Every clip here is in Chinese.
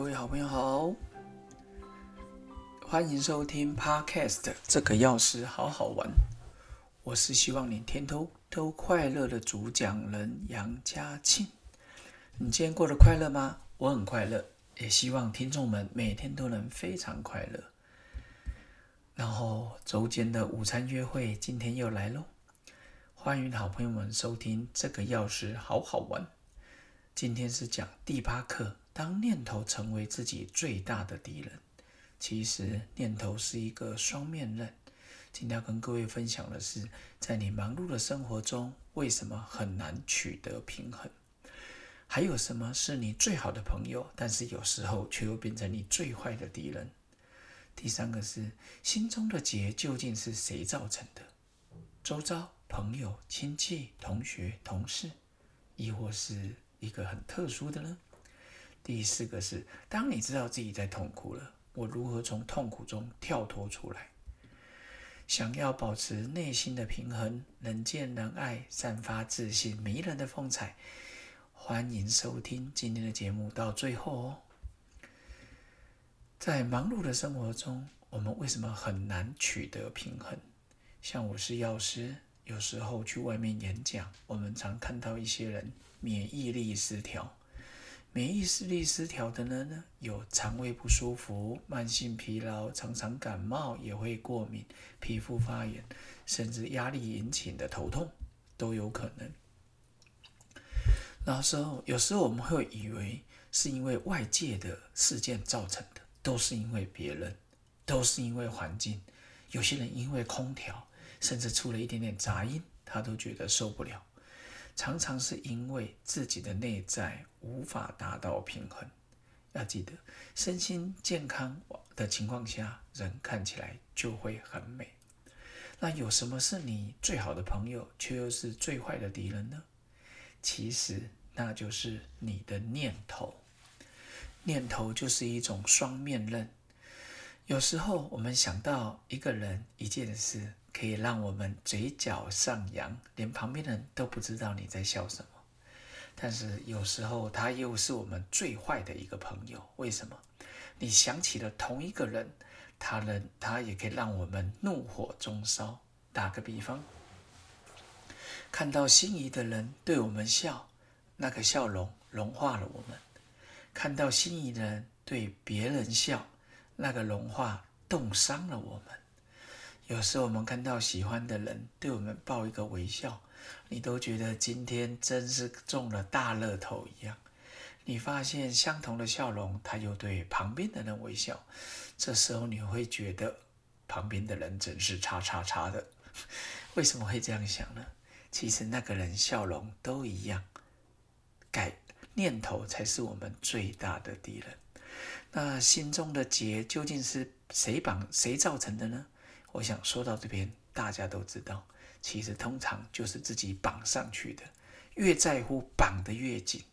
各位好朋友好，欢迎收听 Podcast。这个钥匙好好玩，我是希望你天都都快乐的主讲人杨家庆。你今天过得快乐吗？我很快乐，也希望听众们每天都能非常快乐。然后周间的午餐约会今天又来喽，欢迎好朋友们收听这个钥匙好好玩。今天是讲第八课。当念头成为自己最大的敌人，其实念头是一个双面刃。今天要跟各位分享的是，在你忙碌的生活中，为什么很难取得平衡？还有什么是你最好的朋友，但是有时候却又变成你最坏的敌人？第三个是心中的结究竟是谁造成的？周遭朋友、亲戚、同学、同事，亦或是一个很特殊的呢？第四个是，当你知道自己在痛苦了，我如何从痛苦中跳脱出来？想要保持内心的平衡，能见能爱，散发自信，迷人的风采。欢迎收听今天的节目到最后哦。在忙碌的生活中，我们为什么很难取得平衡？像我是药师，有时候去外面演讲，我们常看到一些人免疫力失调。免疫力失调的人呢，有肠胃不舒服、慢性疲劳、常常感冒，也会过敏、皮肤发炎，甚至压力引起的头痛都有可能。那时候，有时候我们会以为是因为外界的事件造成的，都是因为别人，都是因为环境。有些人因为空调，甚至出了一点点杂音，他都觉得受不了。常常是因为自己的内在无法达到平衡。要记得，身心健康的情况下，人看起来就会很美。那有什么是你最好的朋友，却又是最坏的敌人呢？其实，那就是你的念头。念头就是一种双面刃。有时候，我们想到一个人、一件事。可以让我们嘴角上扬，连旁边的人都不知道你在笑什么。但是有时候他又是我们最坏的一个朋友。为什么？你想起了同一个人，他人他也可以让我们怒火中烧。打个比方，看到心仪的人对我们笑，那个笑容融化了我们；看到心仪的人对别人笑，那个融化冻伤了我们。有时我们看到喜欢的人对我们报一个微笑，你都觉得今天真是中了大乐透一样。你发现相同的笑容，他又对旁边的人微笑，这时候你会觉得旁边的人真是叉叉叉的。为什么会这样想呢？其实那个人笑容都一样，改念头才是我们最大的敌人。那心中的结究竟是谁绑谁造成的呢？我想说到这边，大家都知道，其实通常就是自己绑上去的，越在乎绑得越紧，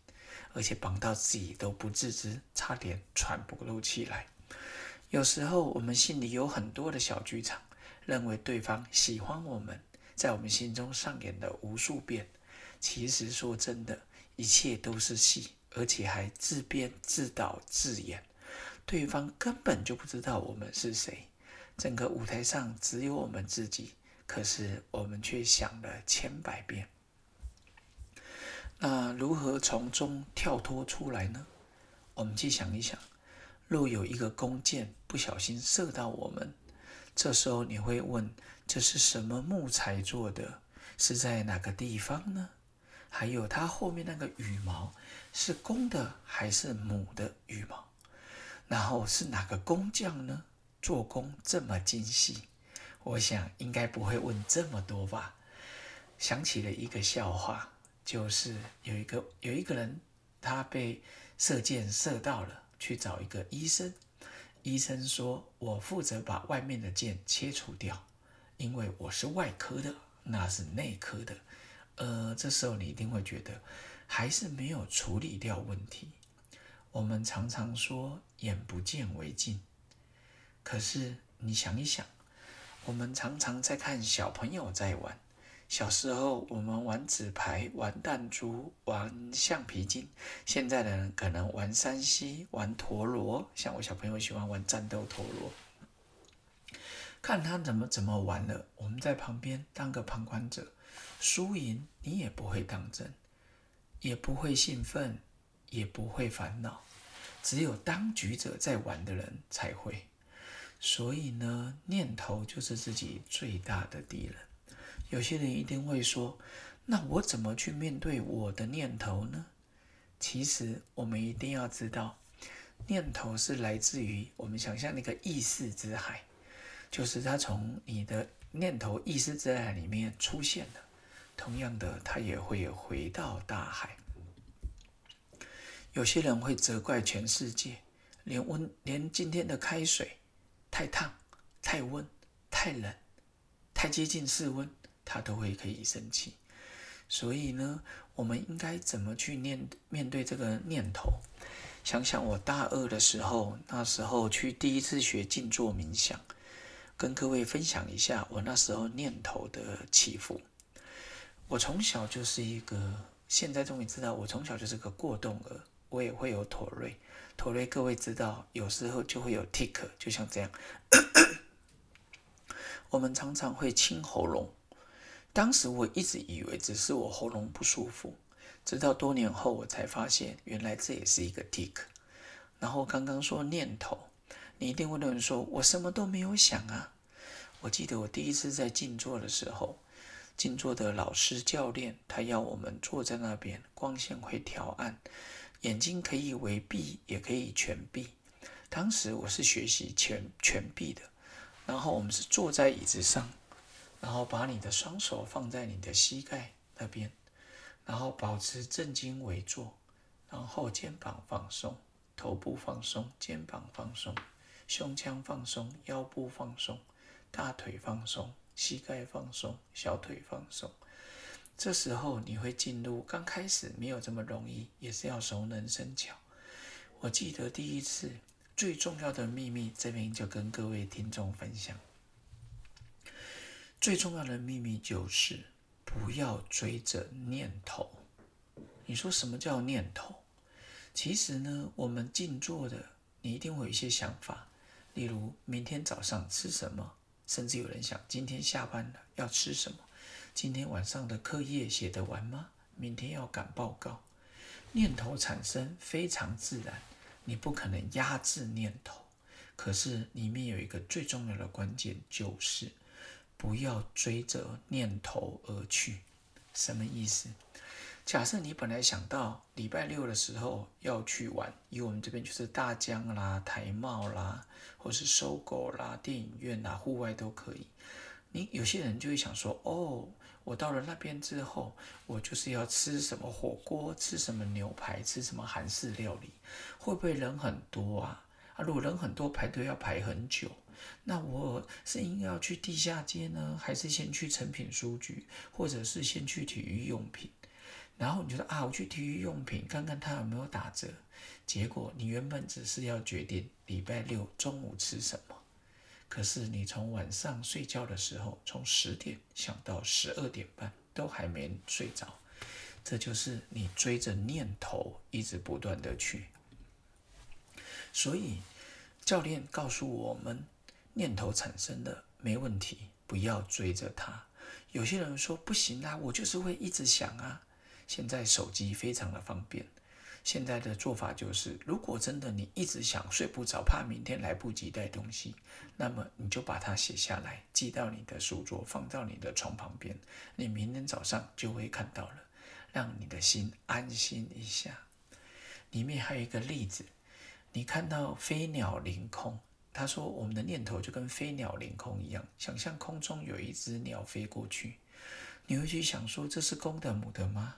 而且绑到自己都不自知，差点喘不过气来。有时候我们心里有很多的小剧场，认为对方喜欢我们，在我们心中上演了无数遍。其实说真的，一切都是戏，而且还自编自导自演，对方根本就不知道我们是谁。整个舞台上只有我们自己，可是我们却想了千百遍。那如何从中跳脱出来呢？我们去想一想，若有一个弓箭不小心射到我们，这时候你会问：这是什么木材做的？是在哪个地方呢？还有它后面那个羽毛是公的还是母的羽毛？然后是哪个工匠呢？做工这么精细，我想应该不会问这么多吧。想起了一个笑话，就是有一个有一个人，他被射箭射到了，去找一个医生。医生说：“我负责把外面的箭切除掉，因为我是外科的，那是内科的。”呃，这时候你一定会觉得还是没有处理掉问题。我们常常说“眼不见为净”。可是你想一想，我们常常在看小朋友在玩，小时候我们玩纸牌、玩弹珠、玩橡皮筋，现在的人可能玩山西、玩陀螺。像我小朋友喜欢玩战斗陀螺，看他怎么怎么玩了，我们在旁边当个旁观者，输赢你也不会当真，也不会兴奋，也不会烦恼，只有当局者在玩的人才会。所以呢，念头就是自己最大的敌人。有些人一定会说：“那我怎么去面对我的念头呢？”其实我们一定要知道，念头是来自于我们想象那个意识之海，就是它从你的念头意识之海里面出现的。同样的，它也会回到大海。有些人会责怪全世界，连温连今天的开水太烫、太温、太冷、太接近室温。他都会可以生气，所以呢，我们应该怎么去念面对这个念头？想想我大二的时候，那时候去第一次学静坐冥想，跟各位分享一下我那时候念头的起伏。我从小就是一个，现在终于知道，我从小就是个过动儿，我也会有妥瑞。妥瑞各位知道，有时候就会有 tick，就像这样，我们常常会清喉咙。当时我一直以为只是我喉咙不舒服，直到多年后我才发现，原来这也是一个 tick。然后刚刚说念头，你一定会有人说我什么都没有想啊。我记得我第一次在静坐的时候，静坐的老师教练他要我们坐在那边，光线会调暗，眼睛可以微闭也可以全闭。当时我是学习全全闭的，然后我们是坐在椅子上。然后把你的双手放在你的膝盖那边，然后保持正襟危坐，然后肩膀放松，头部放松，肩膀放松，胸腔放松，腰部放松，大腿放松，膝盖放松，小腿放松。这时候你会进入，刚开始没有这么容易，也是要熟能生巧。我记得第一次最重要的秘密，这边就跟各位听众分享。最重要的秘密就是不要追着念头。你说什么叫念头？其实呢，我们静坐的，你一定会有一些想法，例如明天早上吃什么，甚至有人想今天下班了要吃什么，今天晚上的课业写得完吗？明天要赶报告。念头产生非常自然，你不可能压制念头。可是里面有一个最重要的关键就是。不要追着念头而去，什么意思？假设你本来想到礼拜六的时候要去玩，以我们这边就是大江啦、台茂啦，或是搜狗啦、电影院啦、户外都可以。你有些人就会想说：哦，我到了那边之后，我就是要吃什么火锅，吃什么牛排，吃什么韩式料理，会不会人很多啊？啊，如果人很多，排队要排很久。那我是应该要去地下街呢，还是先去成品书局，或者是先去体育用品？然后你觉得啊，我去体育用品看看它有没有打折。结果你原本只是要决定礼拜六中午吃什么，可是你从晚上睡觉的时候，从十点想到十二点半都还没睡着，这就是你追着念头一直不断的去。所以教练告诉我们。念头产生的没问题，不要追着它。有些人说不行啊，我就是会一直想啊。现在手机非常的方便，现在的做法就是，如果真的你一直想睡不着，怕明天来不及带东西，那么你就把它写下来，记到你的书桌，放到你的床旁边，你明天早上就会看到了，让你的心安心一下。里面还有一个例子，你看到飞鸟凌空。他说：“我们的念头就跟飞鸟凌空一样，想象空中有一只鸟飞过去，你会去想说这是公的母的吗？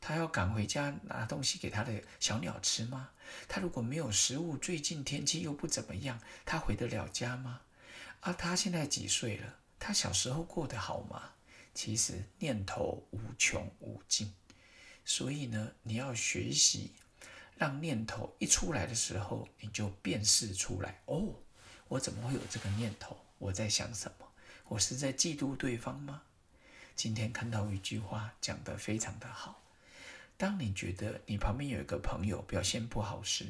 他要赶回家拿东西给他的小鸟吃吗？他如果没有食物，最近天气又不怎么样，他回得了家吗？啊，他现在几岁了？他小时候过得好吗？其实念头无穷无尽，所以呢，你要学习让念头一出来的时候，你就辨识出来哦。”我怎么会有这个念头？我在想什么？我是在嫉妒对方吗？今天看到一句话讲得非常的好：当你觉得你旁边有一个朋友表现不好时，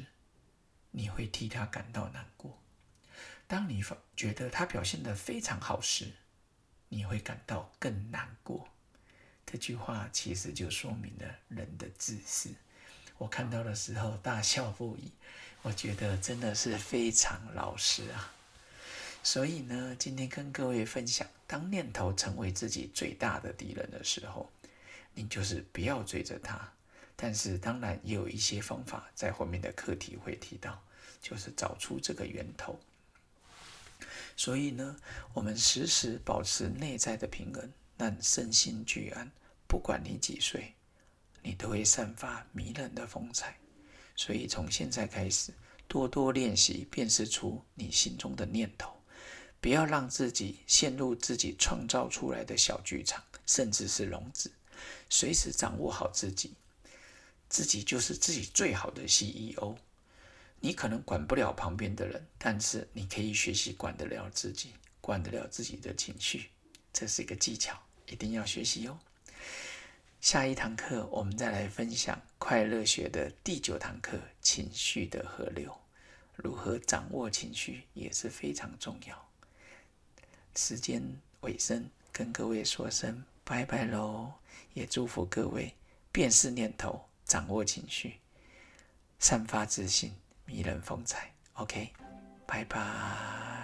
你会替他感到难过；当你发觉得他表现得非常好时，你会感到更难过。这句话其实就说明了人的自私。我看到的时候大笑不已，我觉得真的是非常老实啊。所以呢，今天跟各位分享，当念头成为自己最大的敌人的时候，你就是不要追着他。但是当然也有一些方法，在后面的课题会提到，就是找出这个源头。所以呢，我们时时保持内在的平衡，让身心俱安。不管你几岁，你都会散发迷人的风采。所以从现在开始，多多练习，辨识出你心中的念头。不要让自己陷入自己创造出来的小剧场，甚至是笼子。随时掌握好自己，自己就是自己最好的 CEO。你可能管不了旁边的人，但是你可以学习管得了自己，管得了自己的情绪。这是一个技巧，一定要学习哦。下一堂课我们再来分享快乐学的第九堂课——情绪的河流，如何掌握情绪也是非常重要。时间尾声，跟各位说声拜拜喽！也祝福各位辨识念头，掌握情绪，散发自信，迷人风采。OK，拜拜。